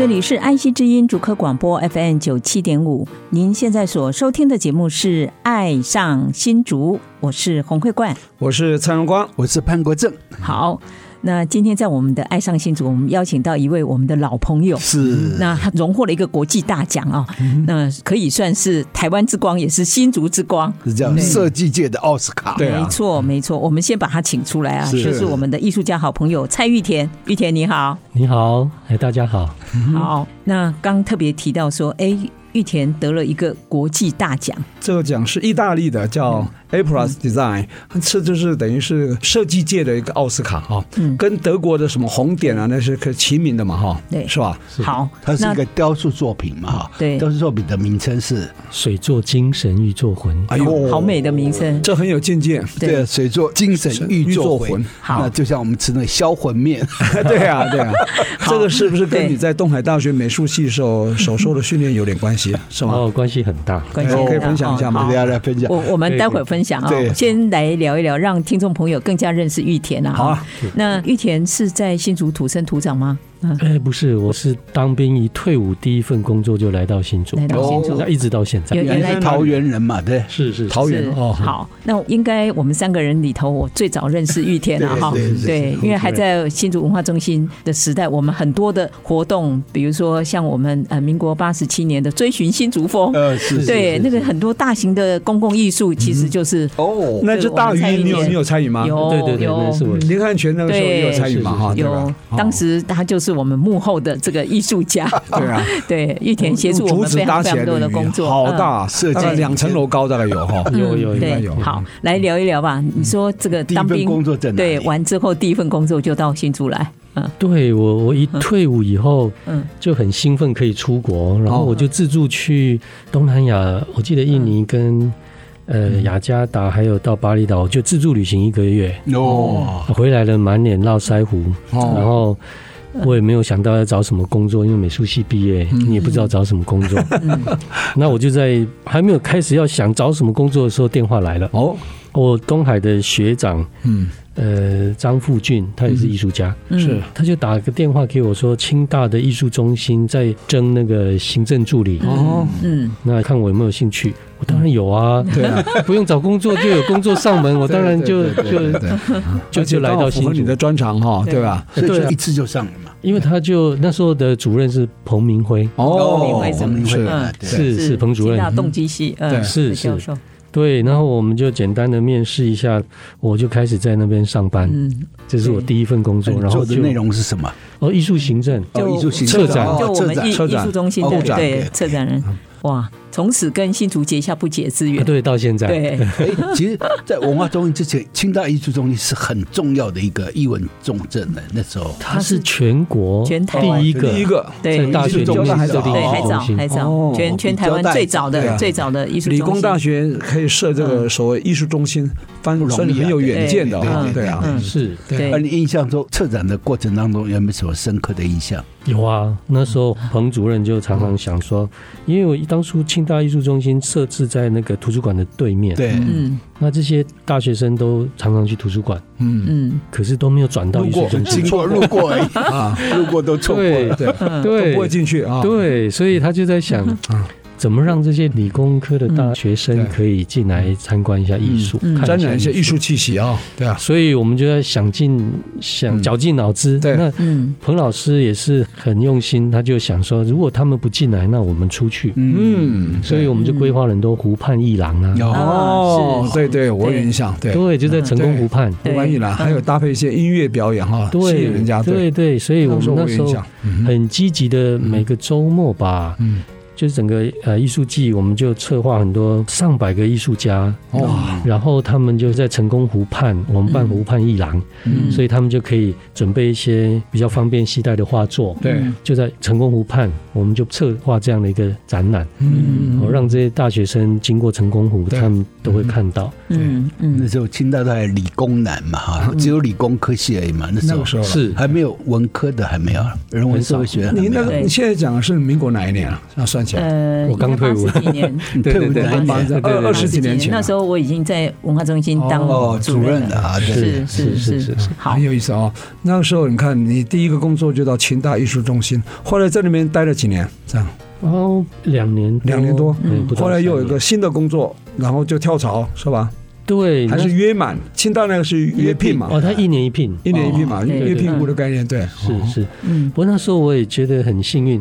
这里是安溪之音主科广播 FM 九七点五，您现在所收听的节目是《爱上新竹》，我是洪慧冠，我是蔡荣光，我是潘国正，好。那今天在我们的爱上新竹，我们邀请到一位我们的老朋友，是。那他荣获了一个国际大奖啊、嗯，那可以算是台湾之光，也是新竹之光，是这样，设计界的奥斯卡，对，没错没错。我们先把他请出来啊，是。就是我们的艺术家好朋友蔡玉田，玉田你好，你好，哎，大家好，好。那刚特别提到说，哎，玉田得了一个国际大奖，这个奖是意大利的，叫。A plus Design，这就是等于是设计界的一个奥斯卡哈，嗯，跟德国的什么红点啊那是可齐名的嘛哈，对，是吧？好，它是一个雕塑作品嘛哈，对，雕塑作品的名称是水作精神玉作魂，哎呦，好美的名称，这很有境界，对，水作精神玉作魂，好，那就像我们吃那个销魂面，对啊，对啊，这个是不是跟你在东海大学美术系时候所受的训练有点关系？是吗？哦，关系很大，关系可以分享一下吗？大家来分享，我我们待会儿分享啊，先来聊一聊，让听众朋友更加认识玉田啊。好啊，那玉田是在新竹土生土长吗？哎，不是，我是当兵一退伍，第一份工作就来到新竹，来到新竹，那一直到现在。原来桃园人嘛，对，是是桃园哦。好，那应该我们三个人里头，我最早认识玉田了哈。对，因为还在新竹文化中心的时代，我们很多的活动，比如说像我们呃民国八十七年的追寻新竹风，呃是，对，那个很多大型的公共艺术，其实就是哦，那就大鱼，你有你有参与吗？有，对对对，有。林汉泉那个时候也有参与嘛哈？有，当时他就是我们幕后的。这个艺术家，对啊，对玉田协助我们非常非常多的工作，好大设计，两层楼高大概有哈，有有有有。好，来聊一聊吧。你说这个当兵工作对完之后第一份工作就到新竹来，嗯，对我我一退伍以后，嗯，就很兴奋可以出国，然后我就自助去东南亚，我记得印尼跟呃雅加达，还有到巴厘岛，就自助旅行一个月，哦，回来了满脸络腮胡，然后。我也没有想到要找什么工作，因为美术系毕业，你也不知道找什么工作。那我就在还没有开始要想找什么工作的时候，电话来了。哦，我东海的学长，嗯，呃，张富俊，他也是艺术家，是，他就打个电话给我说，清大的艺术中心在征那个行政助理。哦，嗯，那看我有没有兴趣。我当然有啊，对啊，不用找工作就有工作上门，我当然就就就就来到新竹。你的专长哈，对。吧？所以就一次就上了嘛。因为他就那时候的主任是彭明辉。哦，彭明辉什么是是彭主任，大动机系，嗯，是是对，然后我们就简单的面试一下，我就开始在那边上班。嗯，这是我第一份工作。然后做的内容是什么？哦，艺术行政，就艺术行政，策展，就我们艺艺术中心的对策展人。哇，从此跟新竹结下不解之缘。对，到现在。对，其实，在文化中心之前，清大艺术中心是很重要的一个艺文重镇的。那时候，它是全国全台第一个，第一个对大学中心对，还早还早，全全台湾最早的最早的艺术。理工大学可以设这个所谓艺术中心，翻算很有远见的啊，对啊，是。对，而你印象中策展的过程当中有没有什么深刻的印象？有啊，那时候彭主任就常常想说，因为我当初清大艺术中心设置在那个图书馆的对面，对，嗯，那这些大学生都常常去图书馆，嗯。嗯，可是都没有转到艺术中心，经过路过而已。啊，路过都错过，对对，都不会进去啊，对，所以他就在想，怎么让这些理工科的大学生可以进来参观一下艺术，沾染一些艺术气息啊？对啊，所以我们就在想尽想绞尽脑汁。对，那彭老师也是很用心，他就想说，如果他们不进来，那我们出去。嗯，所以我们就规划了很多湖畔艺廊啊。哦，对对，我有印象。对对，就在成功湖畔湖畔艺廊，还有搭配一些音乐表演哈，吸引人家。对对，所以我们那时候很积极的每个周末吧。嗯。就是整个呃艺术季，我们就策划很多上百个艺术家。哇，然后他们就在成功湖畔，我们办湖畔艺廊，嗯，所以他们就可以准备一些比较方便携带的画作，对，就在成功湖畔，我们就策划这样的一个展览，嗯，我让这些大学生经过成功湖，他们都会看到，嗯。嗯，那时候清大都还理工男嘛哈，只有理工科系而已嘛，那时候。是。还没有文科的，还没有人文社会学。你那个你现在讲的是民国哪一年啊？要算。呃，我刚退伍几年，对 对对，二二十几年前，那时候我已经在文化中心当主任了。啊，是是是是，好，很有意思哦。那个时候，你看你第一个工作就到清大艺术中心，后来在那边待了几年，这样。哦，两年两年多，嗯后来又有一个新的工作，然后就跳槽，是吧？对，还是约满？清大那个是约聘嘛？哦，他一年一聘，一年一聘嘛，约聘雇的概念，对，是是。嗯，不过那时候我也觉得很幸运，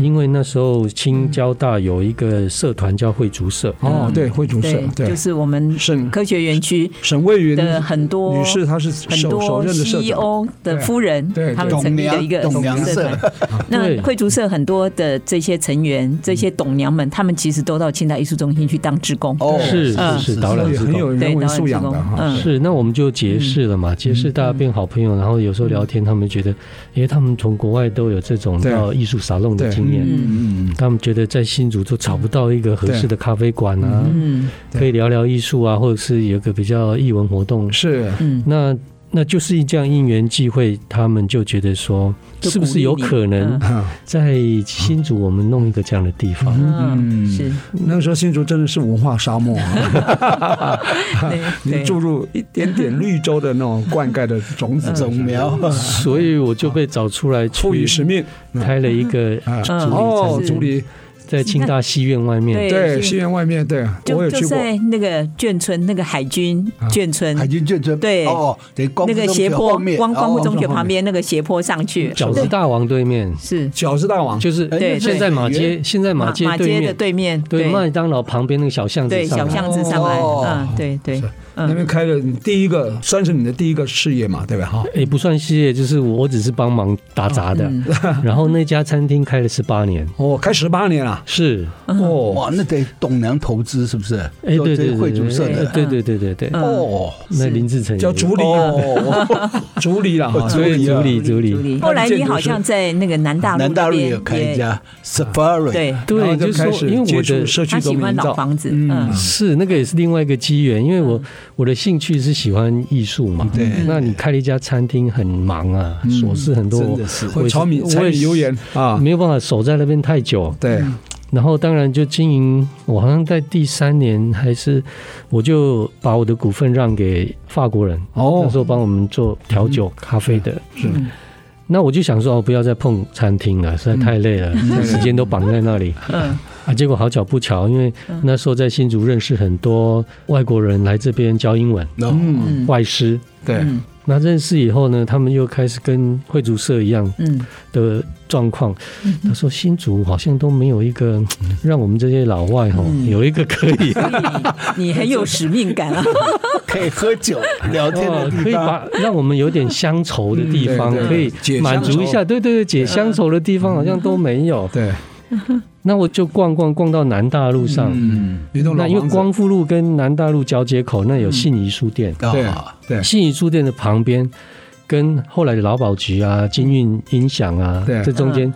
因为那时候清交大有一个社团叫惠竹社。哦，对，惠竹社，对，就是我们省科学园区省卫云的很多女士，她是很多 CEO 的夫人，对，他们成立的一个社团。那惠竹社很多的这些成员，这些董娘们，他们其实都到清大艺术中心去当职工。哦，是是是，导览很有。人文素养的哈，是那我们就结识了嘛，结识大家变好朋友，然后有时候聊天，他们觉得，因为他们从国外都有这种到艺术沙龙的经验，嗯嗯，他们觉得在新竹都找不到一个合适的咖啡馆啊，嗯，可以聊聊艺术啊，或者是有个比较艺文活动，是，嗯，那。那就是一这样因缘际会，他们就觉得说，是不是有可能在新竹我们弄一个这样的地方？嗯，是。那个时候新竹真的是文化沙漠。啊，你注入一点点绿洲的那种灌溉的种子种苗，所以我就被找出来，赋予使命，开了一个哦，竹里。在清大戏院外面，对，戏院外面，对，我有去过。就在那个眷村，那个海军眷村，海军眷村，对，哦，那个斜坡，光光复中学旁边那个斜坡上去，饺子大王对面。是。饺子大王，就是对，现在马街，现在马街对面。的对面，对，麦当劳旁边那个小巷子，对，小巷子上来，嗯，对对。那边开了你第一个，算是你的第一个事业嘛，对吧？哈，也不算事业，就是我只是帮忙打杂的。然后那家餐厅开了十八年，哦，开十八年了，是。哦，哇，那得董娘投资是不是？哎，对对，会主社的，对对对对对，哦，那林志成叫竹里，竹里了哈，竹里竹里竹里。后来你好像在那个南大路，南大路也有开一家 Safari，对。对，就是说因为我的社区喜欢老房子，嗯，是那个也是另外一个机缘，因为我。我的兴趣是喜欢艺术嘛，对，那你开了一家餐厅很忙啊，琐事很多，真的是会柴米柴米油盐啊，没有办法守在那边太久，对。然后当然就经营，我好像在第三年还是，我就把我的股份让给法国人，哦，那时候帮我们做调酒、咖啡的，是。那我就想说，哦，不要再碰餐厅了，实在太累了，时间都绑在那里。嗯。啊，结果好巧不巧，因为那时候在新竹认识很多外国人来这边教英文，嗯，外师，对，那认识以后呢，他们又开始跟惠族社一样的状况。他说新竹好像都没有一个 让我们这些老外哈有一个可以，你很有使命感啊，可以喝酒聊天的地方，可以把让我们有点乡愁的地方，可以满足一下，对对对，解乡愁的地方好像都没有，对。那我就逛逛逛到南大路上，嗯，那因为光复路跟南大路交接口那有信宜书店，对对，信宜书店的旁边跟后来的劳保局啊、金运音响啊，这中间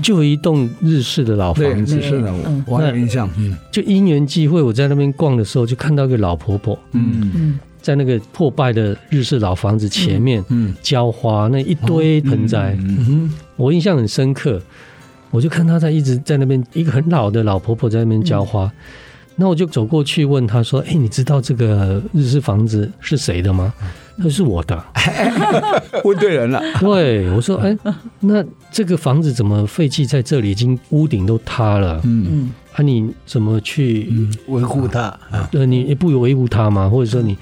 就有一栋日式的老房子，是的，我有印象，嗯，就因缘际会，我在那边逛的时候就看到一个老婆婆，嗯。嗯，在那个破败的日式老房子前面，嗯，浇花那一堆盆栽，嗯，我印象很深刻。我就看她在一直在那边，一个很老的老婆婆在那边浇花，那我就走过去问他说：“哎，你知道这个日式房子是谁的吗？”他是我的。问对人了。对，我说：“哎，那这个房子怎么废弃在这里？已经屋顶都塌了。嗯嗯，啊，你怎么去维护它？对，你也不维护它吗？或者说你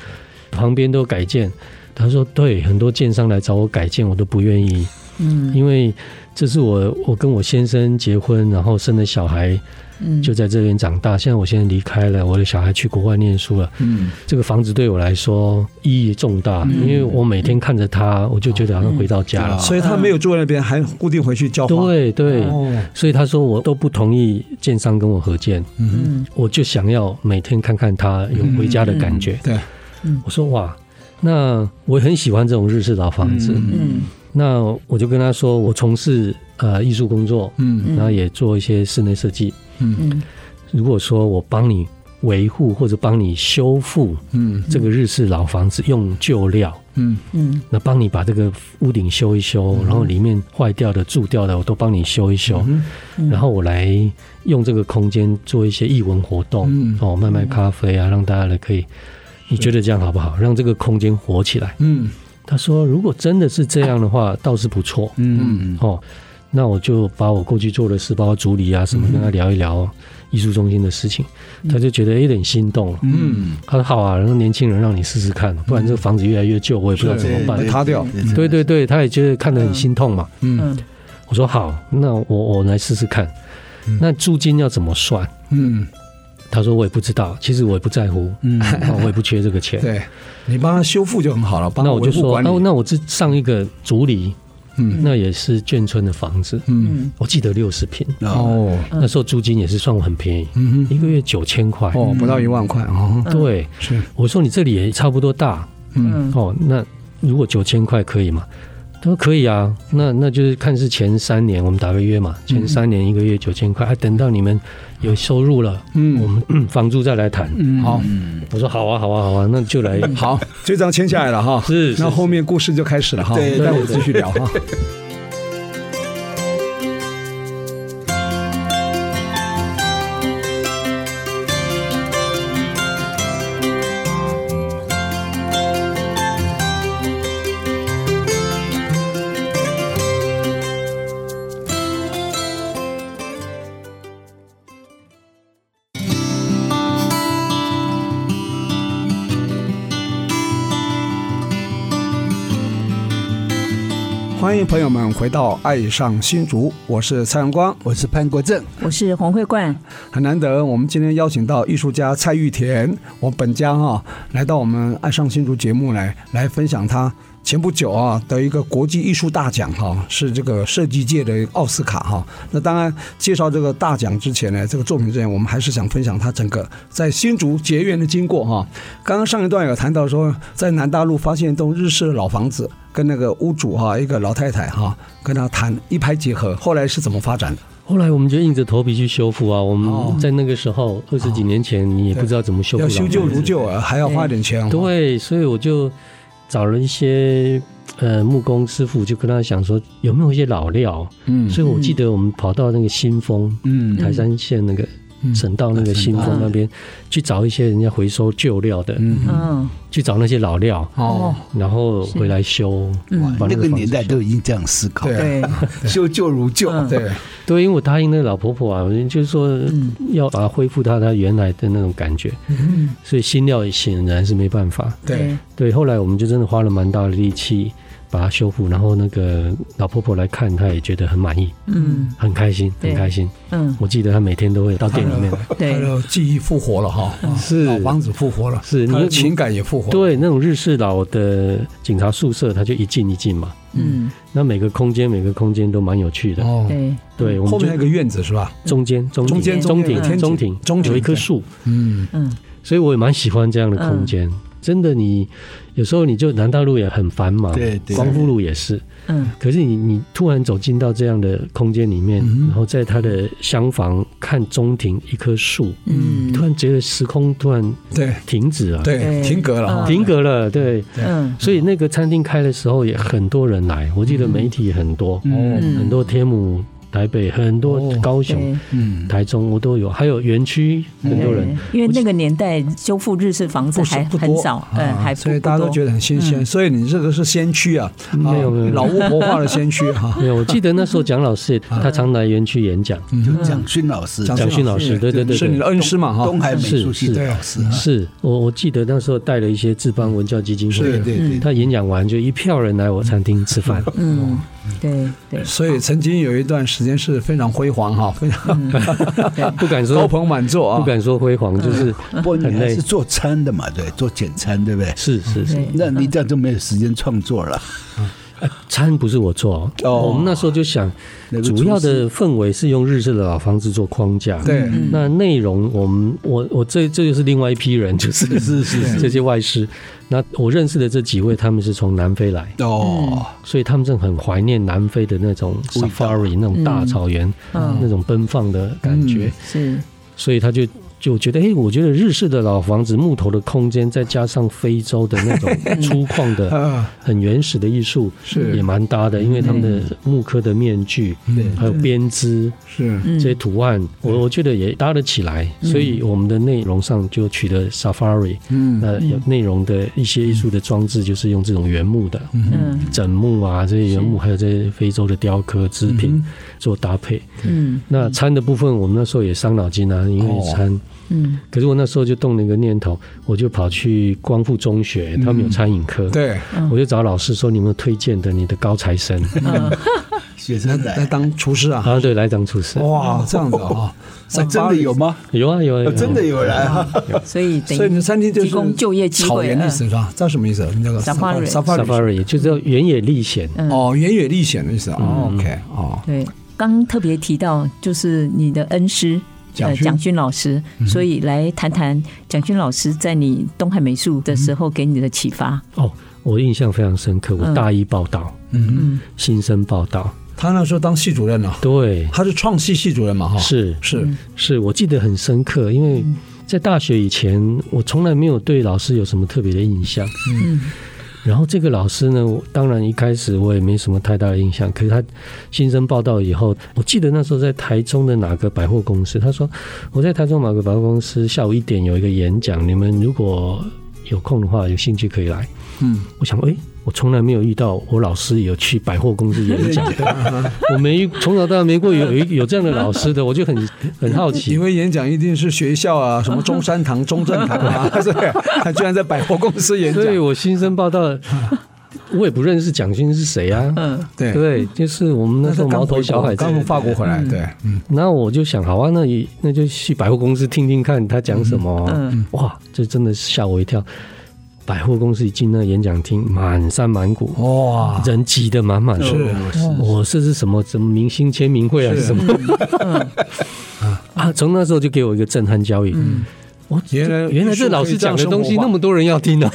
旁边都改建？”他说：“对，很多建商来找我改建，我都不愿意。嗯，因为这是我我跟我先生结婚，然后生了小孩。”嗯就在这边长大。现在我现在离开了，我的小孩去国外念书了。嗯，这个房子对我来说意义重大，嗯、因为我每天看着他，我就觉得好像回到家了。嗯、所以他没有住在那边，还固定回去浇花。对对，哦、所以他说我都不同意建商跟我合建。嗯，我就想要每天看看他有回家的感觉。对，我说哇，那我很喜欢这种日式老房子。嗯，那我就跟他说，我从事呃艺术工作，嗯，然后也做一些室内设计。嗯。嗯，如果说我帮你维护或者帮你修复，嗯，这个日式老房子用旧料，嗯。嗯，那帮你把这个屋顶修一修，然后里面坏掉的、蛀掉的，我都帮你修一修，嗯。然后我来用这个空间做一些艺文活动，哦，卖卖咖啡啊，让大家来可以，你觉得这样好不好？让这个空间活起来。嗯，他说如果真的是这样的话，倒是不错。嗯哦。那我就把我过去做的事，包括助理啊什么，跟他聊一聊艺术中心的事情，嗯、他就觉得有点心动了。嗯，他说好啊，然后年轻人让你试试看，不然这个房子越来越旧，我也不知道怎么办，塌掉。对对对，他也觉得看得很心痛嘛。嗯，我说好，那我我来试试看。那租金要怎么算？嗯，他说我也不知道，其实我也不在乎，嗯，我也不缺这个钱。对，你帮他修复就很好了。那我就说，那那我这上一个助理。嗯，那也是眷村的房子，嗯，我记得六十平。哦，那时候租金也是算很便宜，嗯，一个月九千块。哦，不到一万块哦，对，是，我说你这里也差不多大，嗯，哦，那如果九千块可以吗？他说可以啊，那那就是看是前三年我们打个约嘛，前三年一个月九千块，还等到你们。有收入了，嗯，我们 房租再来谈。嗯，好，我说好啊，好啊，好啊，那就来。好，这张签下来了哈，是，那后面故事就开始了哈，对，待会继续聊哈。欢迎朋友们回到《爱上新竹》，我是蔡阳光，我是潘国正，我是黄慧冠。很难得，我们今天邀请到艺术家蔡玉田，我本家哈来到我们《爱上新竹》节目来来分享他前不久啊的一个国际艺术大奖哈，是这个设计界的奥斯卡哈。那当然，介绍这个大奖之前呢，这个作品之前，我们还是想分享他整个在新竹结缘的经过哈。刚刚上一段有谈到说，在南大陆发现一栋日式的老房子。跟那个屋主哈，一个老太太哈，跟他谈一拍即合。后来是怎么发展的？后来我们就硬着头皮去修复啊。我们在那个时候二十几年前，你也不知道怎么修复。要修旧如旧啊，还要花点钱。对，所以我就找了一些呃木工师傅，就跟他讲说有没有一些老料。嗯，所以我记得我们跑到那个新丰，嗯，台山县那个。省道那个新丰那边去找一些人家回收旧料的，嗯，去找那些老料哦，然后回来修。那个年代都已经这样思考，对，修旧如旧，对，对，因为我答应那个老婆婆啊，就是说要把它恢复到它原来的那种感觉，嗯，所以新料显然是没办法，对，对，后来我们就真的花了蛮大的力气。把它修复，然后那个老婆婆来看，她也觉得很满意，嗯，很开心，很开心，嗯，我记得她每天都会到店里面，对，她的记忆复活了哈，是。老房子复活了，是，你的情感也复活，对，那种日式老的警察宿舍，它就一进一进嘛，嗯，那每个空间每个空间都蛮有趣的，哦，对，后面那个院子是吧？中间中中间中庭。中庭中庭。有一棵树，嗯。嗯，所以我也蛮喜欢这样的空间。真的，你有时候你就南大路也很繁忙，对，对。光复路也是，嗯。可是你你突然走进到这样的空间里面，然后在他的厢房看中庭一棵树，嗯，突然觉得时空突然对。停止了，对，停格了，停格了，对，嗯。所以那个餐厅开的时候也很多人来，我记得媒体很多，嗯，很多天母。台北很多，高雄、嗯，台中我都有，还有园区很多人。因为那个年代修复日式房子还很少，嗯，还所以大家都觉得很新鲜。所以你这个是先驱啊，没有没有。老巫婆化的先驱哈。没有，我记得那时候蒋老师 他常来园区演讲，就蒋勋老师，蒋勋老师，对对对，是你的恩师嘛哈。东海美术系的老师，是我我记得那时候带了一些志邦文教基金会，对对对，他演讲完就一票人来我餐厅吃饭，嗯。对对，所以曾经有一段时间是非常辉煌哈，非常 不敢说高朋满座啊，不敢说辉煌，就是很累。是做餐的嘛，对，做简餐，对不对？是是是，那你这样就没有时间创作了。餐不是我做哦，我们那时候就想，主要的氛围是用日式的老房子做框架。对，那内容我们我我这这就是另外一批人，就是是是这些外师。那我认识的这几位，他们是从南非来。哦，所以他们正很怀念南非的那种 safari 那种大草原，那种奔放的感觉。是，所以他就。就觉得，哎，我觉得日式的老房子木头的空间，再加上非洲的那种 粗犷的、很原始的艺术，是。也蛮搭的。因为他们的木刻的面具，还有编织，是。这些图案，我我觉得也搭得起来。所以我们的内容上就取得 Safari，嗯，那有内容的一些艺术的装置，就是用这种原木的，嗯，枕木啊，这些原木，还有这些非洲的雕刻制品做搭配。嗯，那餐的部分，我们那时候也伤脑筋啊，因为餐。嗯，可是我那时候就动了一个念头，我就跑去光复中学，他们有餐饮科，对，我就找老师说，你有没有推荐的你的高材生，学生来当厨师啊？啊，对，来当厨师。哇，这样子啊？真的有吗？有啊，有啊，真的有人啊。所以，所以你的餐厅就是提供就业机会，草原意思是吧？这什么意思？那个 safari，safari 就是原野历险。哦，原野历险的意思啊。OK，哦，对，刚特别提到就是你的恩师。呃，蒋勋老师，所以来谈谈蒋勋老师在你东海美术的时候给你的启发。哦，我印象非常深刻。我大一报道，嗯嗯，新生报道，他那时候当系主任呢。对，他是创系系主任嘛，哈，是是是，我记得很深刻，因为在大学以前，我从来没有对老师有什么特别的印象。嗯。然后这个老师呢，当然一开始我也没什么太大的印象。可是他新生报到以后，我记得那时候在台中的哪个百货公司，他说我在台中某个百货公司下午一点有一个演讲，你们如果有空的话，有兴趣可以来。嗯，我想，哎。我从来没有遇到我老师有去百货公司演讲的，我没从小到大没过有有有这样的老师的，我就很 很好奇。因为演讲一定是学校啊，什么中山堂、中正堂啊，对，他居然在百货公司演讲。所以我新生报道，我也不认识蒋勋是谁啊？嗯，对对，就是我们那时候毛头小孩刚从法国回来，对，嗯。那我就想，好啊，那也那就去百货公司听听看他讲什么。嗯，哇，这真的是吓我一跳。百货公司一进那演讲厅，满山满谷，哇，人挤得满满的。是，我这是什么？什么明星签名会啊是什么？啊，从那时候就给我一个震撼教育。我原来原来这老师讲的东西那么多人要听呢。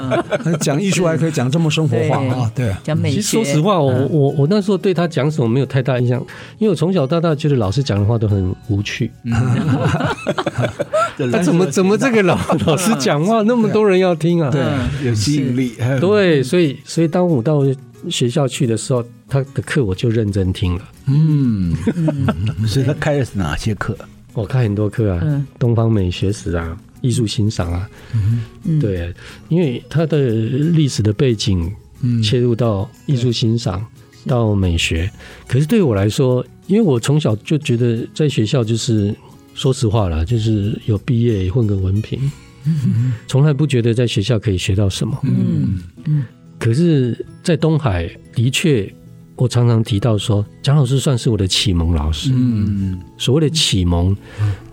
讲艺术还可以讲这么生活化啊？对，讲美学。其实说实话，我我我那时候对他讲什么没有太大印象，因为我从小到大觉得老师讲的话都很无趣。他怎么怎么这个老 老师讲话那么多人要听啊？对，有吸引力。对，所以所以当我到学校去的时候，他的课我就认真听了。嗯，所以他开的是哪些课？我看很多课啊，东方美学史啊，艺术欣赏啊。对，因为它的历史的背景切入到艺术欣赏到美学，可是对我来说，因为我从小就觉得在学校就是。说实话啦，就是有毕业混个文凭，从来不觉得在学校可以学到什么。嗯嗯。可是，在东海的确，我常常提到说，蒋老师算是我的启蒙老师。嗯。所谓的启蒙，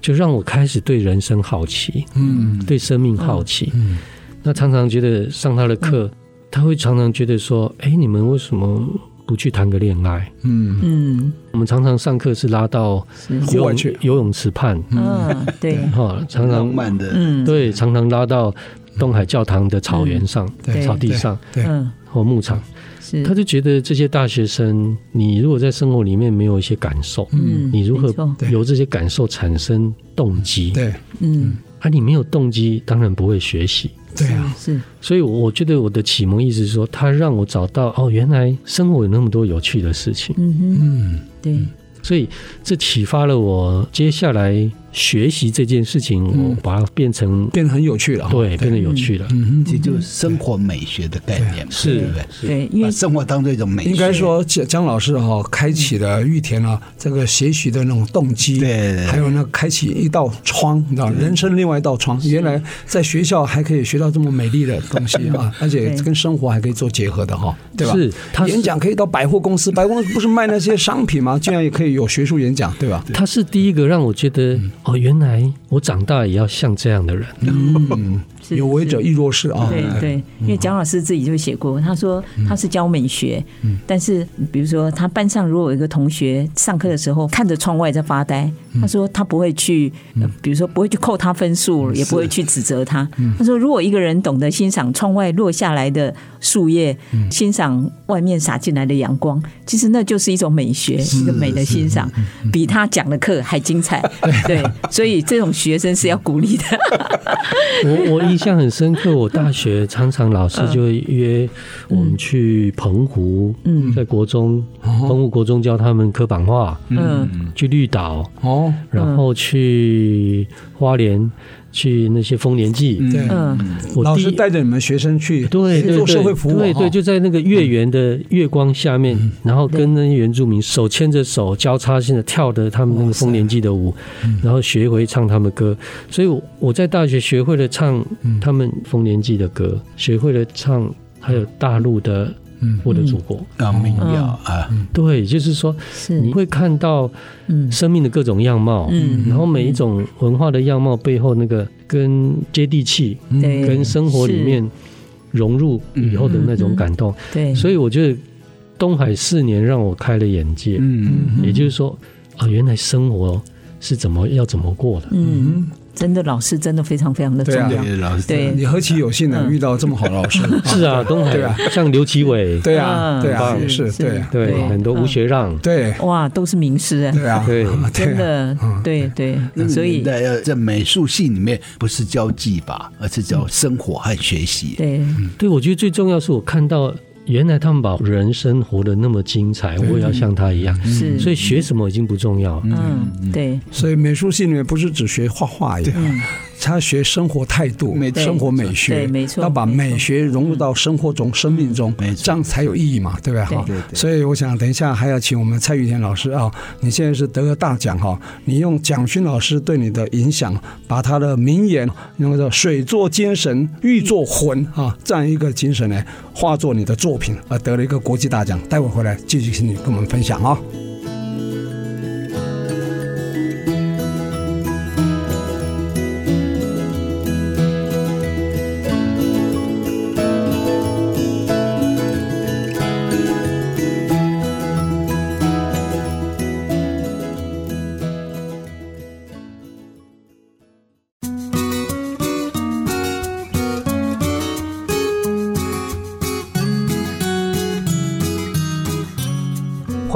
就让我开始对人生好奇，嗯，对生命好奇。嗯。那常常觉得上他的课，他会常常觉得说：“哎，你们为什么？”不去谈个恋爱，嗯。嗯，我们常常上课是拉到游泳游泳池畔，嗯，对，哈，常常慢的，嗯，对，常常拉到东海教堂的草原上，草地上，对，或牧场，是，他就觉得这些大学生，你如果在生活里面没有一些感受，嗯，你如何由这些感受产生动机？对，嗯，啊，你没有动机，当然不会学习。对啊，是，所以我觉得我的启蒙意思是说，他让我找到哦，原来生活有那么多有趣的事情。嗯嗯，对。所以这启发了我接下来。学习这件事情，我把它变成变得很有趣了，对，变得有趣了。嗯，这就是生活美学的概念，是，对不对？对，因为生活当做一种美学。应该说，江江老师哈开启了玉田啊这个学习的那种动机，对，还有那开启一道窗，你知道，人生另外一道窗。原来在学校还可以学到这么美丽的东西啊，而且跟生活还可以做结合的哈，对吧？是，演讲可以到百货公司，百货公司不是卖那些商品吗？竟然也可以有学术演讲，对吧？他是第一个让我觉得哦，原来。我长大也要像这样的人。有为者亦若是啊。对对，因为蒋老师自己就写过，他说他是教美学，但是比如说他班上如果有一个同学上课的时候看着窗外在发呆，他说他不会去，比如说不会去扣他分数，也不会去指责他。他说如果一个人懂得欣赏窗外落下来的树叶，欣赏外面洒进来的阳光，其实那就是一种美学，一个美的欣赏，比他讲的课还精彩。对，所以这种。学生是要鼓励的。我我印象很深刻，我大学常常老师就会约我们去澎湖，嗯，在国中，澎湖国中教他们刻版画，嗯，去绿岛，哦，然后去花莲。去那些丰年祭，嗯，我老师带着你们学生去，对对做社会服务，对对，就在那个月圆的月光下面，然后跟那些原住民手牵着手，交叉性的跳的他们那个丰年祭的舞，然后学会唱他们歌。所以我在大学学会了唱他们丰年祭的歌，学会了唱还有大陆的。我的祖国。啊，民谣啊，对，就是说，你会看到生命的各种样貌，嗯，然后每一种文化的样貌背后，那个跟接地气，跟生活里面融入以后的那种感动，对，所以我觉得东海四年让我开了眼界，嗯，也就是说啊，原来生活是怎么要怎么过的，嗯。真的老师真的非常非常的重要。对，你何其有幸呢，遇到这么好的老师。是啊，东海对啊，像刘奇伟，对啊，对啊，也是对对，很多吴学让，对，哇，都是名师。啊。对。啊，对，真的，对对。所以在在美术系里面，不是教技法，而是教生活和学习。对，对，我觉得最重要是我看到。原来他们把人生活得那么精彩，我也要像他一样。是，所以学什么已经不重要了。嗯，对。所以美术系里面不是只学画画一样。他学生活态度、生活美学，对，没错，要把美学融入到生活中、生命中，这样才有意义嘛，对不对？哈，所以我想等一下还要请我们蔡玉田老师啊，你现在是得了大奖哈，你用蒋勋老师对你的影响，把他的名言用那个水作精神，玉作魂啊，这样一个精神呢，化作你的作品，而得了一个国际大奖。待会回来继续请你跟我们分享啊。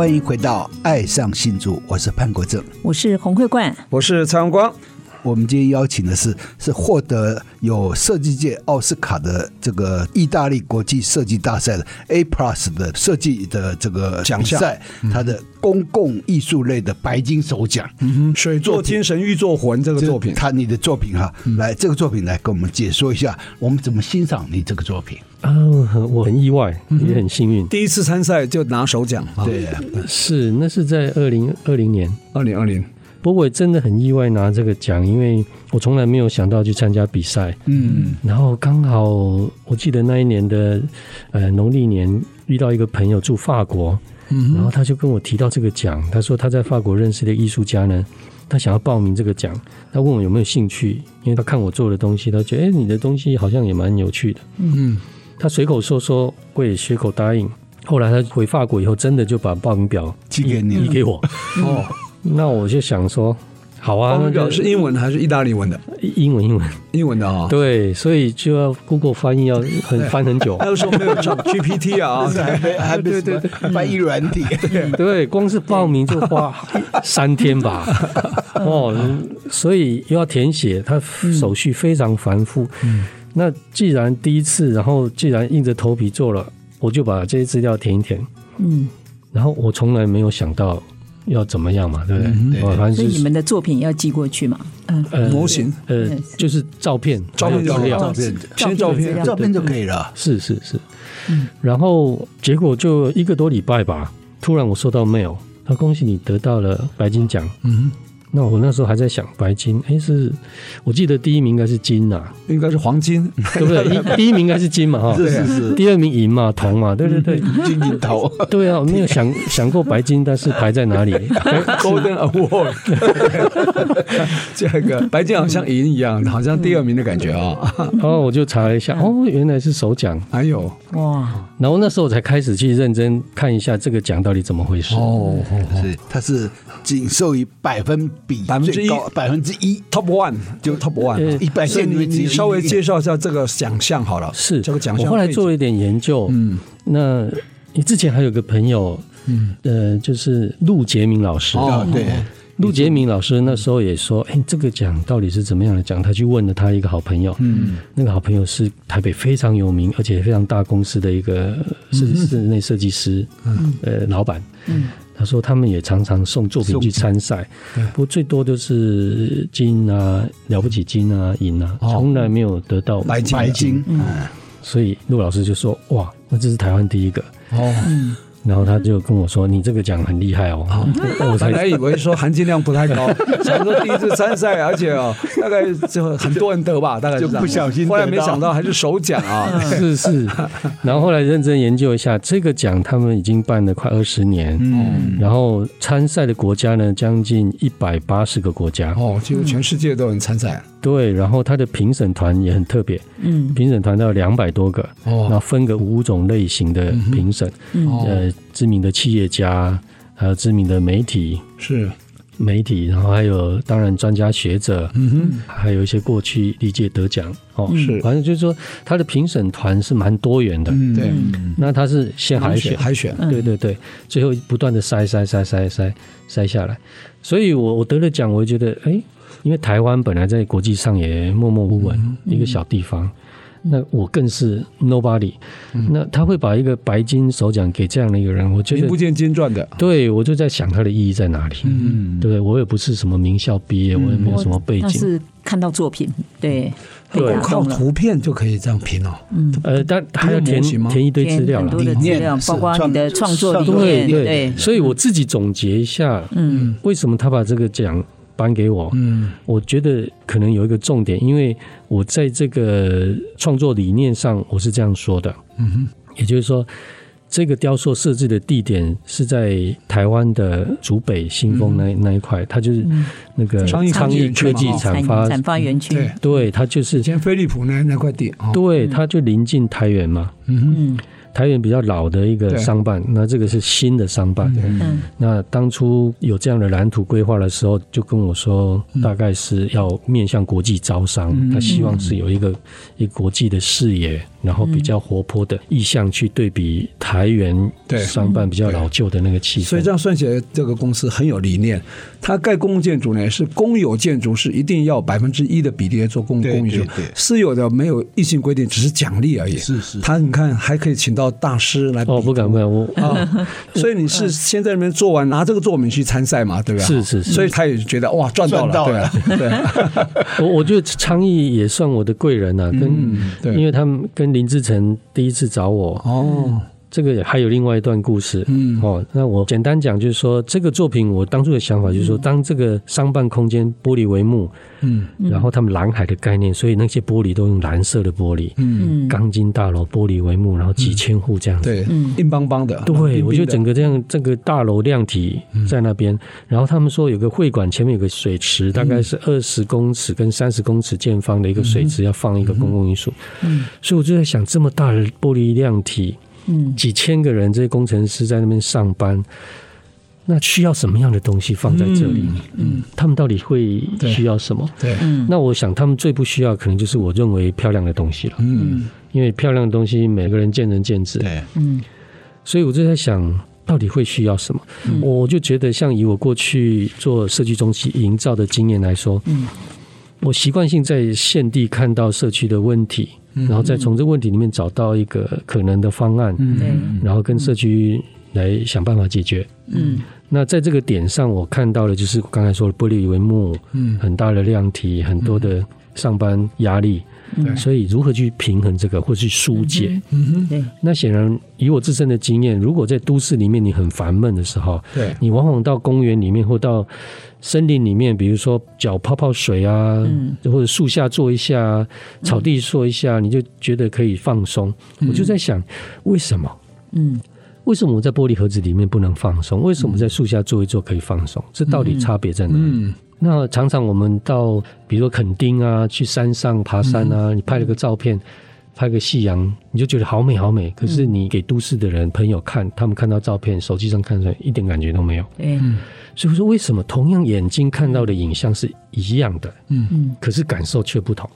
欢迎回到《爱上新竹》，我是潘国正，我是洪慧冠，我是蔡荣光。我们今天邀请的是是获得有设计界奥斯卡的这个意大利国际设计大赛的 A Plus 的设计的这个奖项，它的公共艺术类的白金首奖。嗯哼，水作天神，玉作魂这个作品，他你的作品哈，来这个作品来跟我们解说一下，我们怎么欣赏你这个作品。啊，我很意外，也很幸运，第一次参赛就拿首奖。对，是那是在二零二零年，二零二零。不过我真的很意外拿这个奖，因为我从来没有想到去参加比赛。嗯，然后刚好我记得那一年的呃农历年遇到一个朋友住法国，嗯，然后他就跟我提到这个奖，他说他在法国认识的艺术家呢，他想要报名这个奖，他问我有没有兴趣，因为他看我做的东西，他觉得哎你的东西好像也蛮有趣的。嗯。他随口说说，我也随口答应。后来他回法国以后，真的就把报名表寄给你，寄给我。哦，那我就想说，好啊。是英文还是意大利文的？英文，英文，英文的啊。对，所以就要 Google 翻译，要很翻很久。他又说没有 GPT 啊，还没，还没，对对对，翻译软体。对，光是报名就花三天吧。哦，所以又要填写，它手续非常繁复。嗯。那既然第一次，然后既然硬着头皮做了，我就把这些资料填一填。嗯，然后我从来没有想到要怎么样嘛，对不对？嗯、对反正、就是、所以你们的作品要寄过去嘛？嗯，呃、模型，呃，就是照片，照片资料，照片，先照片，照片就可以了。是是是，嗯，然后结果就一个多礼拜吧，突然我收到 mail，他恭喜你得到了白金奖，嗯。那我那时候还在想白金，哎，是我记得第一名应该是金呐，应该是黄金，对不对？第第一名应该是金嘛，哈，是是是。第二名银嘛，铜嘛，对对对，金银铜。对啊，我没有想想过白金，但是排在哪里？Golden Award。这个白金好像银一样，好像第二名的感觉啊。然后我就查了一下，哦，原来是首奖。还有哇，然后那时候我才开始去认真看一下这个奖到底怎么回事。哦，是，它是仅授予百分。比百分之一，百分之一，top one 就 top one，一百线。你你稍微介绍一下这个奖项好了。是这个奖项。我后来做了一点研究。嗯，那你之前还有个朋友，嗯，呃，就是陆杰明老师。哦，对，陆杰明老师那时候也说，哎，这个奖到底是怎么样的？奖？他去问了他一个好朋友，嗯，那个好朋友是台北非常有名而且非常大公司的一个室室内设计师，嗯，呃，老板，嗯。他说他们也常常送作品去参赛，不过最多就是金啊，了不起金啊，银啊，从来没有得到白金。白金，嗯，所以陆老师就说：“哇，那这是台湾第一个。”哦。然后他就跟我说：“你这个奖很厉害哦。”我本来以为说含金量不太高，想说第一次参赛，而且哦，大概就很多人得吧，大概就不小心。后来没想到还是首奖啊！是是。然后后来认真研究一下这个奖，他们已经办了快二十年。嗯。然后参赛的国家呢，将近一百八十个国家。哦，几乎全世界都有人参赛。对，然后他的评审团也很特别。嗯。评审团到两百多个。哦。然后分个五种类型的评审。嗯。呃。知名的企业家，还有知名的媒体是。媒体，然后还有当然专家学者，嗯哼，还有一些过去历届得奖。哦，是，反正就是说他的评审团是蛮多元的，嗯，对，那他是先海选。海选，对对对，最后不断的筛筛筛筛筛筛下来，所以我我得了奖，我就觉得哎，因为台湾本来在国际上也默默无闻，一个小地方。那我更是 nobody，那他会把一个白金首奖给这样的一个人，我觉得名不见经传的。对，我就在想他的意义在哪里？嗯，对，我也不是什么名校毕业，我也没有什么背景，是看到作品，对，对，靠图片就可以这样评哦。嗯，呃，但还要填填一堆资料了，理念，包括你的创作理念，对，所以我自己总结一下，嗯，为什么他把这个奖颁给我？嗯，我觉得可能有一个重点，因为我在这个创作理念上，我是这样说的。嗯哼，也就是说，这个雕塑设置的地点是在台湾的竹北新丰那那一块，它就是那个昌亿科技产发产发园区。对，对，它就是以前飞利浦那那块地。对，它就临近台园嘛。嗯哼。台原比较老的一个商办，那这个是新的商办。嗯，那当初有这样的蓝图规划的时候，就跟我说，大概是要面向国际招商，他希望是有一个一个国际的视野。然后比较活泼的意象去对比台园商办比较老旧的那个气氛，所以这样算起来，这个公司很有理念。它盖公共建筑呢，是公有建筑是一定要百分之一的比例做公公益，私有的没有硬性规定，只是奖励而已。是是，他你看还可以请到大师来哦，不敢不敢我啊，所以你是先在那边做完，拿这个作品去参赛嘛，对吧？是是是，所以他也觉得哇，赚到了，对对。我我觉得昌邑也算我的贵人呐，跟因为他们跟。林志成第一次找我。哦，这个还有另外一段故事，嗯。哦，那我简单讲就是说，这个作品我当初的想法就是说，当这个商办空间玻璃帷幕，嗯，然后他们蓝海的概念，所以那些玻璃都用蓝色的玻璃，嗯，钢筋大楼玻璃帷幕，然后几千户这样子，对，硬邦邦的，对，我觉得整个这样这个大楼量体在那边，然后他们说有个会馆前面有个水池，大概是二十公尺跟三十公尺见方的一个水池，要放一个公共艺术，嗯，所以我就在想，这么大的玻璃量体。嗯，几千个人，这些工程师在那边上班，那需要什么样的东西放在这里？嗯，嗯，他们到底会需要什么？对，嗯，那我想他们最不需要，可能就是我认为漂亮的东西了。嗯，因为漂亮的东西，每个人见仁见智。对，嗯，所以我就在想，到底会需要什么？嗯，我就觉得，像以我过去做设计中心营造的经验来说，嗯，我习惯性在现地看到社区的问题。然后再从这个问题里面找到一个可能的方案，嗯，然后跟社区来想办法解决。嗯，那在这个点上，我看到了就是刚才说的玻璃帷幕，嗯，很大的量体，很多的上班压力。嗯、所以如何去平衡这个，或去疏解？嗯哼，对。那显然以我自身的经验，如果在都市里面你很烦闷的时候，对，你往往到公园里面或到森林里面，比如说脚泡泡水啊，嗯、或者树下坐一下，草地坐一下，你就觉得可以放松。嗯、我就在想，为什么？嗯，为什么我在玻璃盒子里面不能放松？为什么在树下坐一坐可以放松？这到底差别在哪里？嗯嗯那常常我们到，比如说垦丁啊，去山上爬山啊，你拍了个照片，拍个夕阳，你就觉得好美好美。可是你给都市的人朋友看，他们看到照片，手机上看出来一点感觉都没有。嗯，所以说为什么同样眼睛看到的影像是一样的，嗯嗯，可是感受却不同。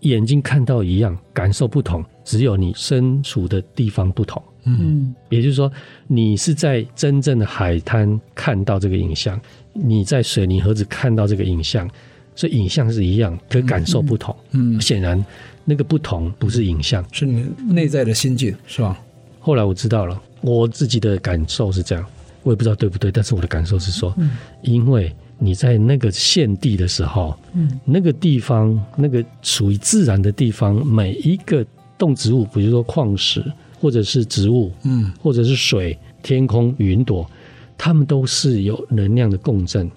眼睛看到一样，感受不同，只有你身处的地方不同。嗯，也就是说，你是在真正的海滩看到这个影像。你在水泥盒子看到这个影像，所以影像是一样，可感受不同。嗯，显然那个不同不是影像，是你内在的心境，是吧？后来我知道了，我自己的感受是这样，我也不知道对不对，但是我的感受是说，嗯因为你在那个现地的时候，嗯，那个地方，那个属于自然的地方，每一个动植物，比如说矿石，或者是植物，嗯，或者是水、天空、云朵。他们都是有能量的共振。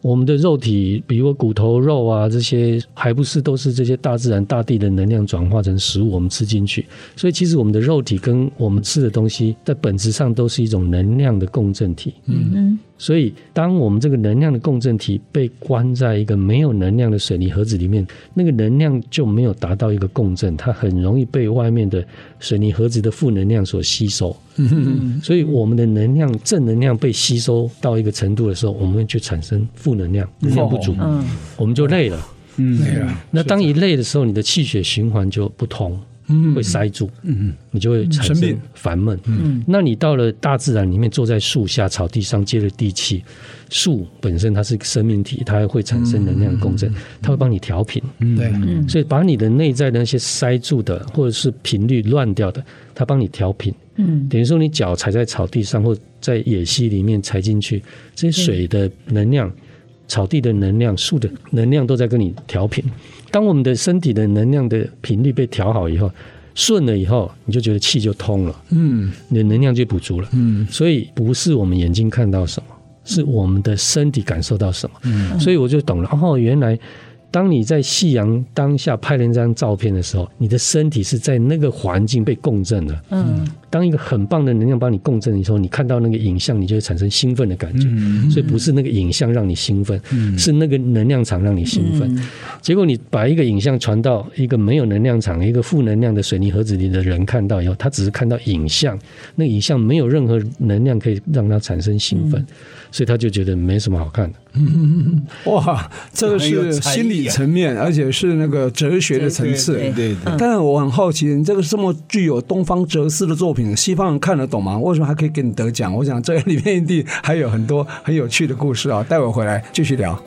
我们的肉体，比如骨头肉啊，这些还不是都是这些大自然、大地的能量转化成食物，我们吃进去。所以，其实我们的肉体跟我们吃的东西，在本质上都是一种能量的共振体。嗯嗯。所以，当我们这个能量的共振体被关在一个没有能量的水泥盒子里面，那个能量就没有达到一个共振，它很容易被外面的水泥盒子的负能量所吸收。所以，我们的能量正能量被吸收到一个程度的时候，我们就产生负能量，能量不足，嗯，我们就累了，嗯，累了。那当一累的时候，你的气血循环就不通，嗯，会塞住，嗯嗯，你就会产生烦闷，嗯。那你到了大自然里面，坐在树下、草地上，接了地气，树本身它是个生命体，它会产生能量共振，它会帮你调频，对，所以把你的内在的那些塞住的或者是频率乱掉的，它帮你调频，嗯，等于说你脚踩在草地上或在野溪里面踩进去，这些水的能量。草地的能量、树的能量都在跟你调频。当我们的身体的能量的频率被调好以后，顺了以后，你就觉得气就通了，嗯，你的能量就补足了，嗯。所以不是我们眼睛看到什么，是我们的身体感受到什么，嗯。所以我就懂了，哦，原来。当你在夕阳当下拍了那张照片的时候，你的身体是在那个环境被共振的。嗯，当一个很棒的能量帮你共振的时候，你看到那个影像，你就会产生兴奋的感觉。嗯，所以不是那个影像让你兴奋，嗯，是那个能量场让你兴奋。嗯，结果你把一个影像传到一个没有能量场、一个负能量的水泥盒子里的人看到以后，他只是看到影像，那个影像没有任何能量可以让他产生兴奋。嗯所以他就觉得没什么好看的。嗯，哇，这个是心理层面，而且是那个哲学的层次。对对。但是我很好奇，你这个这么具有东方哲思的作品，西方人看得懂吗？为什么还可以给你得奖？我想这里面一定还有很多很有趣的故事啊！待会回来继续聊。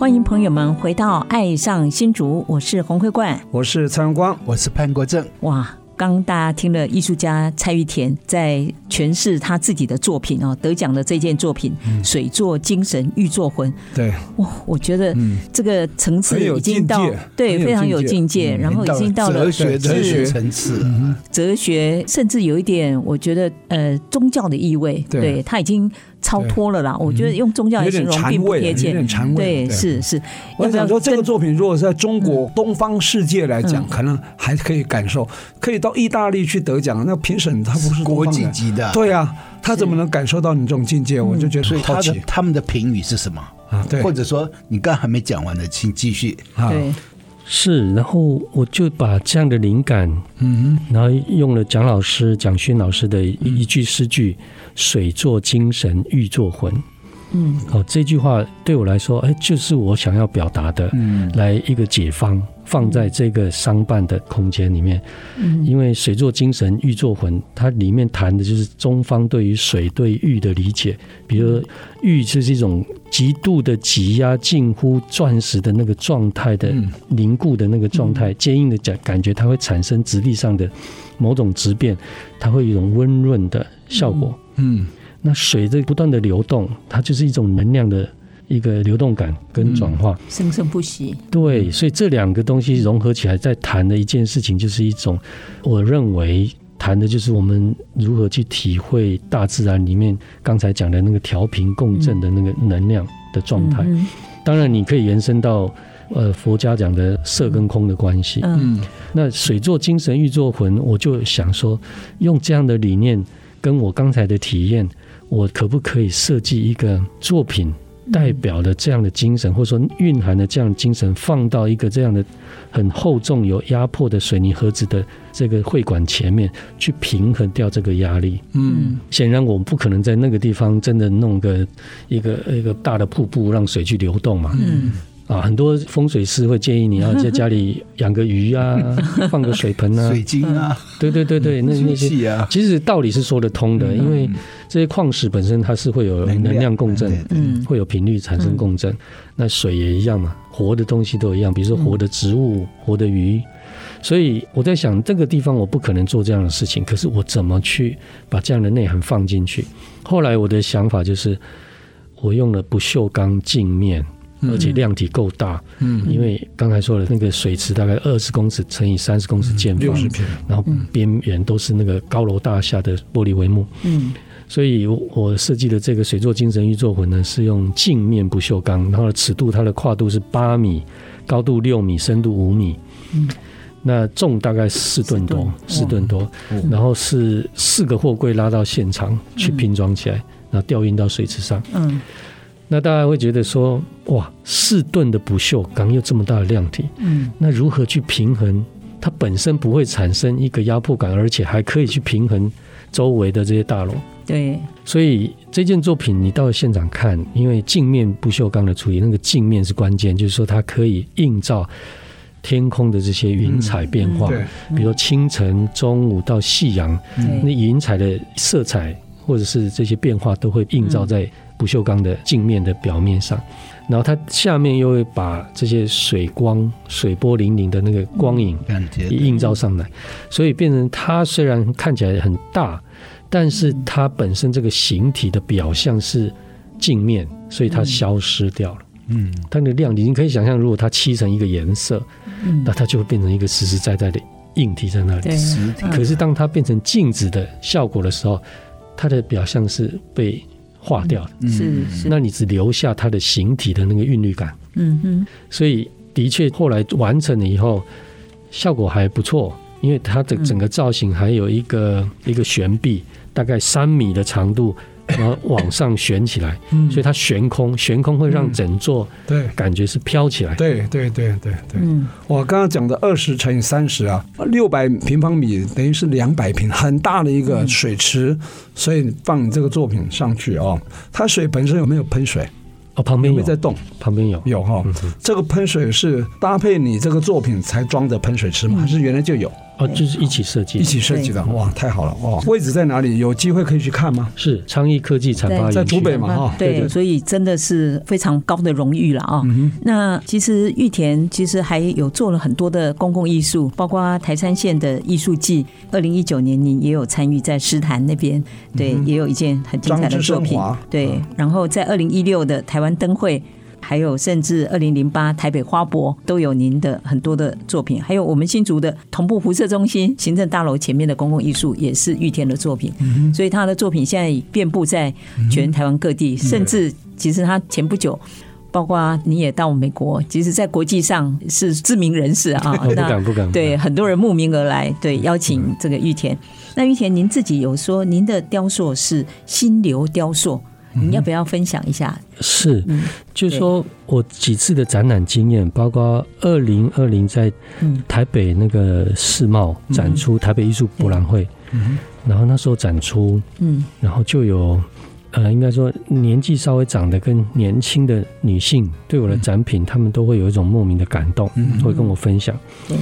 欢迎朋友们回到《爱上新竹》，我是洪慧冠，我是蔡荣光，我是潘国正。哇！刚大家听了艺术家蔡玉田在诠释他自己的作品哦，得奖的这件作品《水作精神，玉作魂》。对，哇，我觉得这个层次已经到对非常有境界，然后已经到了哲学哲学层次，哲学甚至有一点我觉得呃宗教的意味。对，他已经超脱了啦。我觉得用宗教来形容并不贴切，有点禅味。对，是是。我想说，这个作品如果是在中国东方世界来讲，可能还可以感受，可以到。意大利去得奖，那评审他不是国际级的，对呀、啊，他怎么能感受到你这种境界？我就觉得好奇。他们的评语是什么？啊，对，或者说你刚还没讲完的，请继续啊。对，是，然后我就把这样的灵感，嗯，然后用了蒋老师蒋勋老师的一一句诗句：“水作精神，玉作魂。”嗯，哦，这句话对我来说，哎，就是我想要表达的，嗯，来一个解方，放在这个商办的空间里面，嗯，因为水作精神，玉作魂，它里面谈的就是中方对于水对玉的理解，比如玉就是一种极度的挤压，近乎钻石的那个状态的凝固的那个状态，坚硬的感感觉，它会产生质地上的某种质变，它会有一种温润的效果，嗯。那水在不断的流动，它就是一种能量的一个流动感跟转化，嗯、生生不息。对，所以这两个东西融合起来，在谈的一件事情，就是一种我认为谈的就是我们如何去体会大自然里面刚才讲的那个调频共振的那个能量的状态。嗯、当然，你可以延伸到呃佛家讲的色跟空的关系。嗯，那水做精神，玉做魂，我就想说，用这样的理念跟我刚才的体验。我可不可以设计一个作品，代表了这样的精神，或者说蕴含了这样的精神，放到一个这样的很厚重、有压迫的水泥盒子的这个会馆前面，去平衡掉这个压力？嗯，显然我们不可能在那个地方真的弄个一个一个大的瀑布，让水去流动嘛。嗯。啊，很多风水师会建议你要 在家里养个鱼啊，放个水盆啊，水晶啊，对对对对，那那些其实道理是说得通的，因为这些矿石本身它是会有能量共振，嗯，会有频率产生共振。那水也一样嘛，活的东西都一样，比如说活的植物、活的鱼。所以我在想，这个地方我不可能做这样的事情，可是我怎么去把这样的内涵放进去？后来我的想法就是，我用了不锈钢镜面。而且量体够大，嗯，因为刚才说的那个水池大概二十公尺乘以三十公尺见方，六然后边缘都是那个高楼大厦的玻璃帷幕，嗯，所以我设计的这个水作精神玉作魂呢，是用镜面不锈钢，然后尺度它的跨度是八米，高度六米，深度五米，嗯，那重大概四吨多，四吨多，然后是四个货柜拉到现场去拼装起来，然后吊运到水池上，嗯。那大家会觉得说，哇，四吨的不锈钢又这么大的量体，嗯，那如何去平衡？它本身不会产生一个压迫感，而且还可以去平衡周围的这些大楼。对，所以这件作品你到现场看，因为镜面不锈钢的处理，那个镜面是关键，就是说它可以映照天空的这些云彩变化，嗯嗯、比如说清晨、中午到夕阳，嗯、那云彩的色彩或者是这些变化都会映照在。不锈钢的镜面的表面上，然后它下面又会把这些水光、水波粼粼的那个光影映照上来，所以变成它虽然看起来很大，但是它本身这个形体的表象是镜面，所以它消失掉了。嗯，它的亮，你可以想象，如果它漆成一个颜色，那它就会变成一个实实在在的硬体在那里。实体。可是当它变成镜子的效果的时候，它的表象是被。化掉了，是是，那你只留下它的形体的那个韵律感，嗯哼，所以的确后来完成了以后，效果还不错，因为它的整个造型还有一个一个悬臂，大概三米的长度。然后往上悬起来，所以它悬空，悬空会让整座对感觉是飘起来。对对对对对。嗯，我刚刚讲的二十乘以三十啊，六百平方米等于是两百平，很大的一个水池，所以放你这个作品上去哦。它水本身有没有喷水？哦，旁边有，有没有在动？旁边有有哈。这个喷水是搭配你这个作品才装的喷水池吗？还是原来就有？哦，就是一起设计，一起设计的，哇，太好了哇！位置在哪里？有机会可以去看吗？是昌邑科技产发在竹北嘛？哈，对，所以真的是非常高的荣誉了啊。那其实玉田其实还有做了很多的公共艺术，包括台三线的艺术季，二零一九年你也有参与在诗坛那边，对，也有一件很精彩的作品，对。然后在二零一六的台湾灯会。还有，甚至二零零八台北花博都有您的很多的作品，还有我们新竹的同步辐射中心行政大楼前面的公共艺术也是玉田的作品，所以他的作品现在遍布在全台湾各地，甚至其实他前不久，包括你也到美国，其实在国际上是知名人士啊，不敢不敢，对很多人慕名而来，对邀请这个玉田。那玉田您自己有说您的雕塑是心流雕塑。你要不要分享一下？是，就是说我几次的展览经验，包括二零二零在台北那个世贸展出台北艺术博览会，然后那时候展出，嗯，然后就有呃，应该说年纪稍微长得跟年轻的女性对我的展品，她们都会有一种莫名的感动，会跟我分享。对，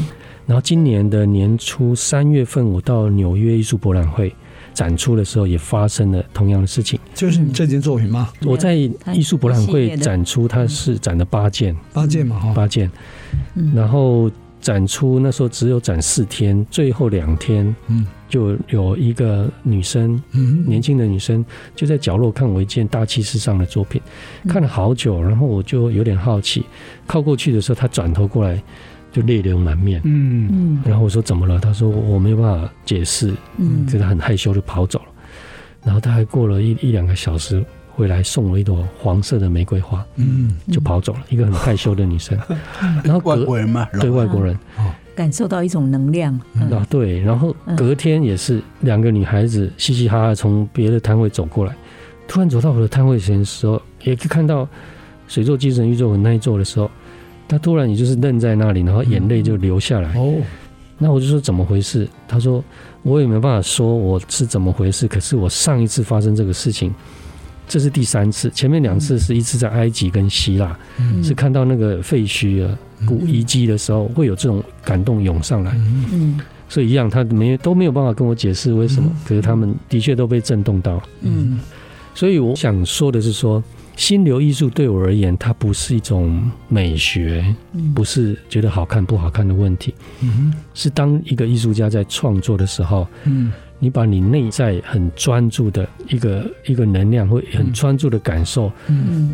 然后今年的年初三月份，我到纽约艺术博览会。展出的时候也发生了同样的事情，就是你这件作品吗？我在艺术博览会展出，它是展了八件，八件嘛，哈，八件。然后展出那时候只有展四天，最后两天，嗯，就有一个女生，嗯，年轻的女生就在角落看我一件大气时尚的作品，看了好久，然后我就有点好奇，靠过去的时候，她转头过来。就泪流满面，嗯。嗯，然后我说怎么了？他说我没有办法解释，嗯，觉得很害羞就跑走了。然后他还过了一一两个小时回来送我一朵黄色的玫瑰花，嗯，就跑走了。一个很害羞的女生，然后外国人嘛，对外国人，感受到一种能量。啊，对。然后隔天也是两个女孩子嘻嘻哈哈从别的摊位走过来，突然走到我的摊位前的时候，也可以看到水做精神玉作文那一座的时候。他突然也就是愣在那里，然后眼泪就流下来。哦，那我就说怎么回事？他说我也没办法说我是怎么回事。可是我上一次发生这个事情，这是第三次，前面两次是一次在埃及跟希腊，是看到那个废墟啊古遗迹的时候，会有这种感动涌上来。嗯，所以一样，他没都没有办法跟我解释为什么。可是他们的确都被震动到。嗯，所以我想说的是说。心流艺术对我而言，它不是一种美学，不是觉得好看不好看的问题，是当一个艺术家在创作的时候，你把你内在很专注的一个一个能量，或很专注的感受，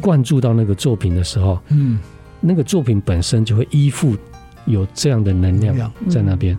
灌注到那个作品的时候，嗯。那个作品本身就会依附有这样的能量在那边。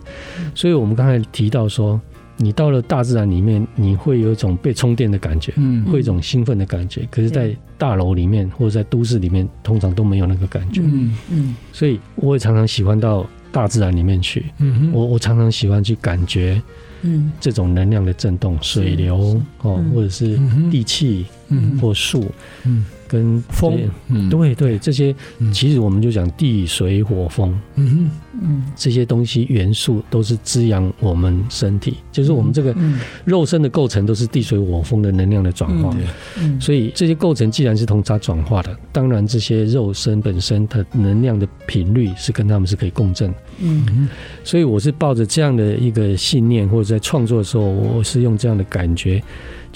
所以我们刚才提到说。你到了大自然里面，你会有一种被充电的感觉，嗯，会有一种兴奋的感觉。可是，在大楼里面或者在都市里面，通常都没有那个感觉，嗯嗯。所以，我也常常喜欢到大自然里面去，嗯，我我常常喜欢去感觉，嗯，这种能量的震动，水流哦，或者是地气，嗯，或树，嗯。跟风，嗯，对对，这些其实我们就讲地水火风，嗯。嗯，这些东西元素都是滋养我们身体，就是我们这个肉身的构成都是地水火风的能量的转化，嗯，所以这些构成既然是同它转化的，当然这些肉身本身它能量的频率是跟他们是可以共振，嗯，所以我是抱着这样的一个信念，或者在创作的时候，我是用这样的感觉。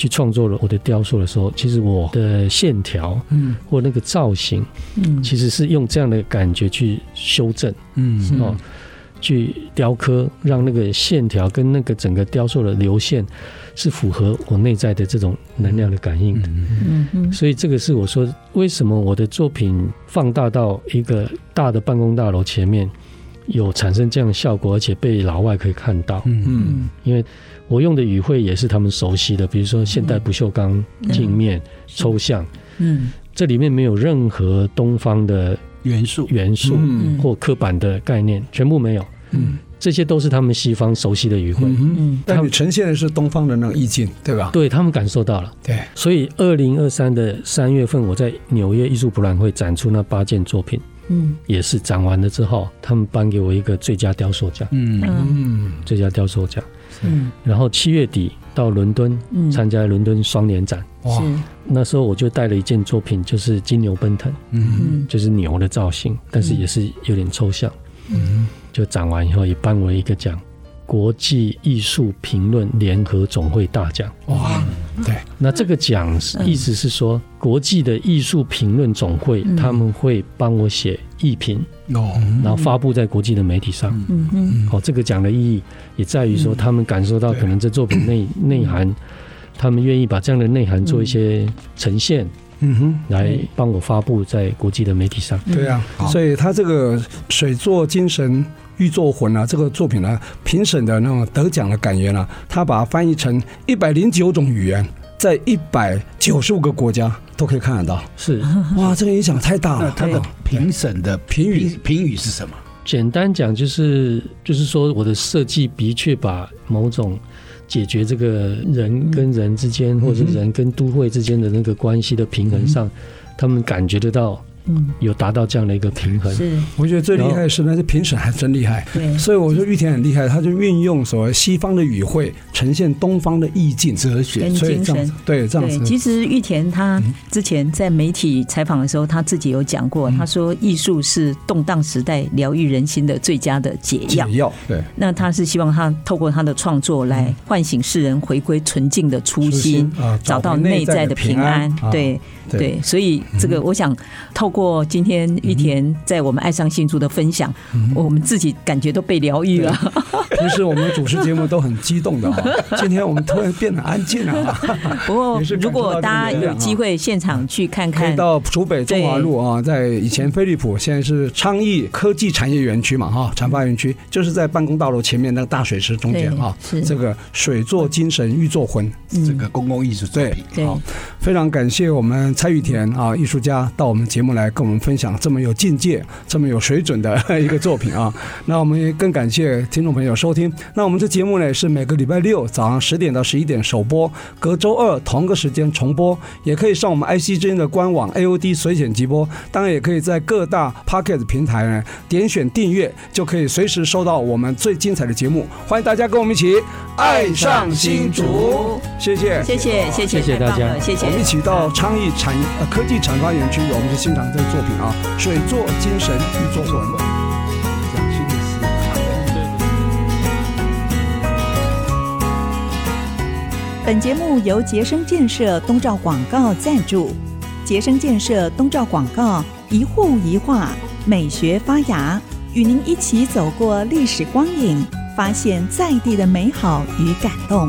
去创作了我的雕塑的时候，其实我的线条，嗯，或那个造型，嗯，其实是用这样的感觉去修正，嗯，哦，去雕刻，让那个线条跟那个整个雕塑的流线是符合我内在的这种能量的感应的，嗯嗯，所以这个是我说为什么我的作品放大到一个大的办公大楼前面，有产生这样的效果，而且被老外可以看到，嗯，因为。我用的语汇也是他们熟悉的，比如说现代不锈钢、镜面、抽象，嗯，这里面没有任何东方的元素、元素。或刻板的概念，全部没有，嗯，这些都是他们西方熟悉的语汇，嗯，但你呈现的是东方的那种意境，对吧？对，他们感受到了，对，所以二零二三的三月份，我在纽约艺术博览会展出那八件作品，嗯，也是展完了之后，他们颁给我一个最佳雕塑奖，嗯。嗯，最佳雕塑奖。嗯，然后七月底到伦敦参加伦敦双年展，哇，那时候我就带了一件作品，就是金牛奔腾，嗯，就是牛的造型，但是也是有点抽象，嗯，就展完以后也颁我一个奖。国际艺术评论联合总会大奖。哇，对，那这个奖意思是说，国际的艺术评论总会他们会帮我写艺评哦，然后发布在国际的媒体上。嗯。嗯，好，这个奖的意义也在于说，他们感受到可能这作品内 内涵，他们愿意把这样的内涵做一些呈现，嗯哼，来帮我发布在国际的媒体上。对啊，所以他这个水作精神。玉作魂啊，这个作品呢，评审的那种得奖的感言呢，他把它翻译成一百零九种语言，在一百九十五个国家都可以看得到。是哇，这个影响太大了。他的评审的评语评语是什么？简单讲就是，就是说我的设计的确把某种解决这个人跟人之间，或者人跟都会之间的那个关系的平衡上，他们感觉得到。嗯，有达到这样的一个平衡。是，我觉得最厉害的是那些评审还真厉害。对，所以我说玉田很厉害，他就运用所谓西方的语汇，呈现东方的意境、哲学跟精神。对，这样子。其实玉田他之前在媒体采访的时候，他自己有讲过，他说艺术是动荡时代疗愈人心的最佳的解药。解药，对。那他是希望他透过他的创作来唤醒世人回归纯净的初心，找到内在的平安。对。对，所以这个我想透过今天玉田在我们爱上新竹的分享，我们自己感觉都被疗愈了。平时我们主持节目都很激动的哈，今天我们突然变得安静了。不过如果大家有机会现场去看看，到竹北中华路啊，在以前飞利浦，现在是昌邑科技产业园区嘛哈，产发园区就是在办公大楼前面那个大水池中间啊，这个水作精神，玉作魂，这个公共艺术作品。对，好，非常感谢我们。蔡玉田啊，艺术家到我们节目来跟我们分享这么有境界、这么有水准的一个作品啊。那我们也更感谢听众朋友收听。那我们这节目呢是每个礼拜六早上十点到十一点首播，隔周二同个时间重播，也可以上我们 IC 之音的官网 AOD 随选直播。当然也可以在各大 Podcast 平台呢点选订阅，就可以随时收到我们最精彩的节目。欢迎大家跟我们一起爱上新竹，谢谢，谢谢，谢谢，谢谢大家，谢谢。我们一起到昌邑呃，科技产发园区，我们就欣赏这个作品啊，水作精神，玉作魂。本节目由杰生建设东照广告赞助，杰生建设东照广告一户一画，美学发芽，与您一起走过历史光影，发现在地的美好与感动。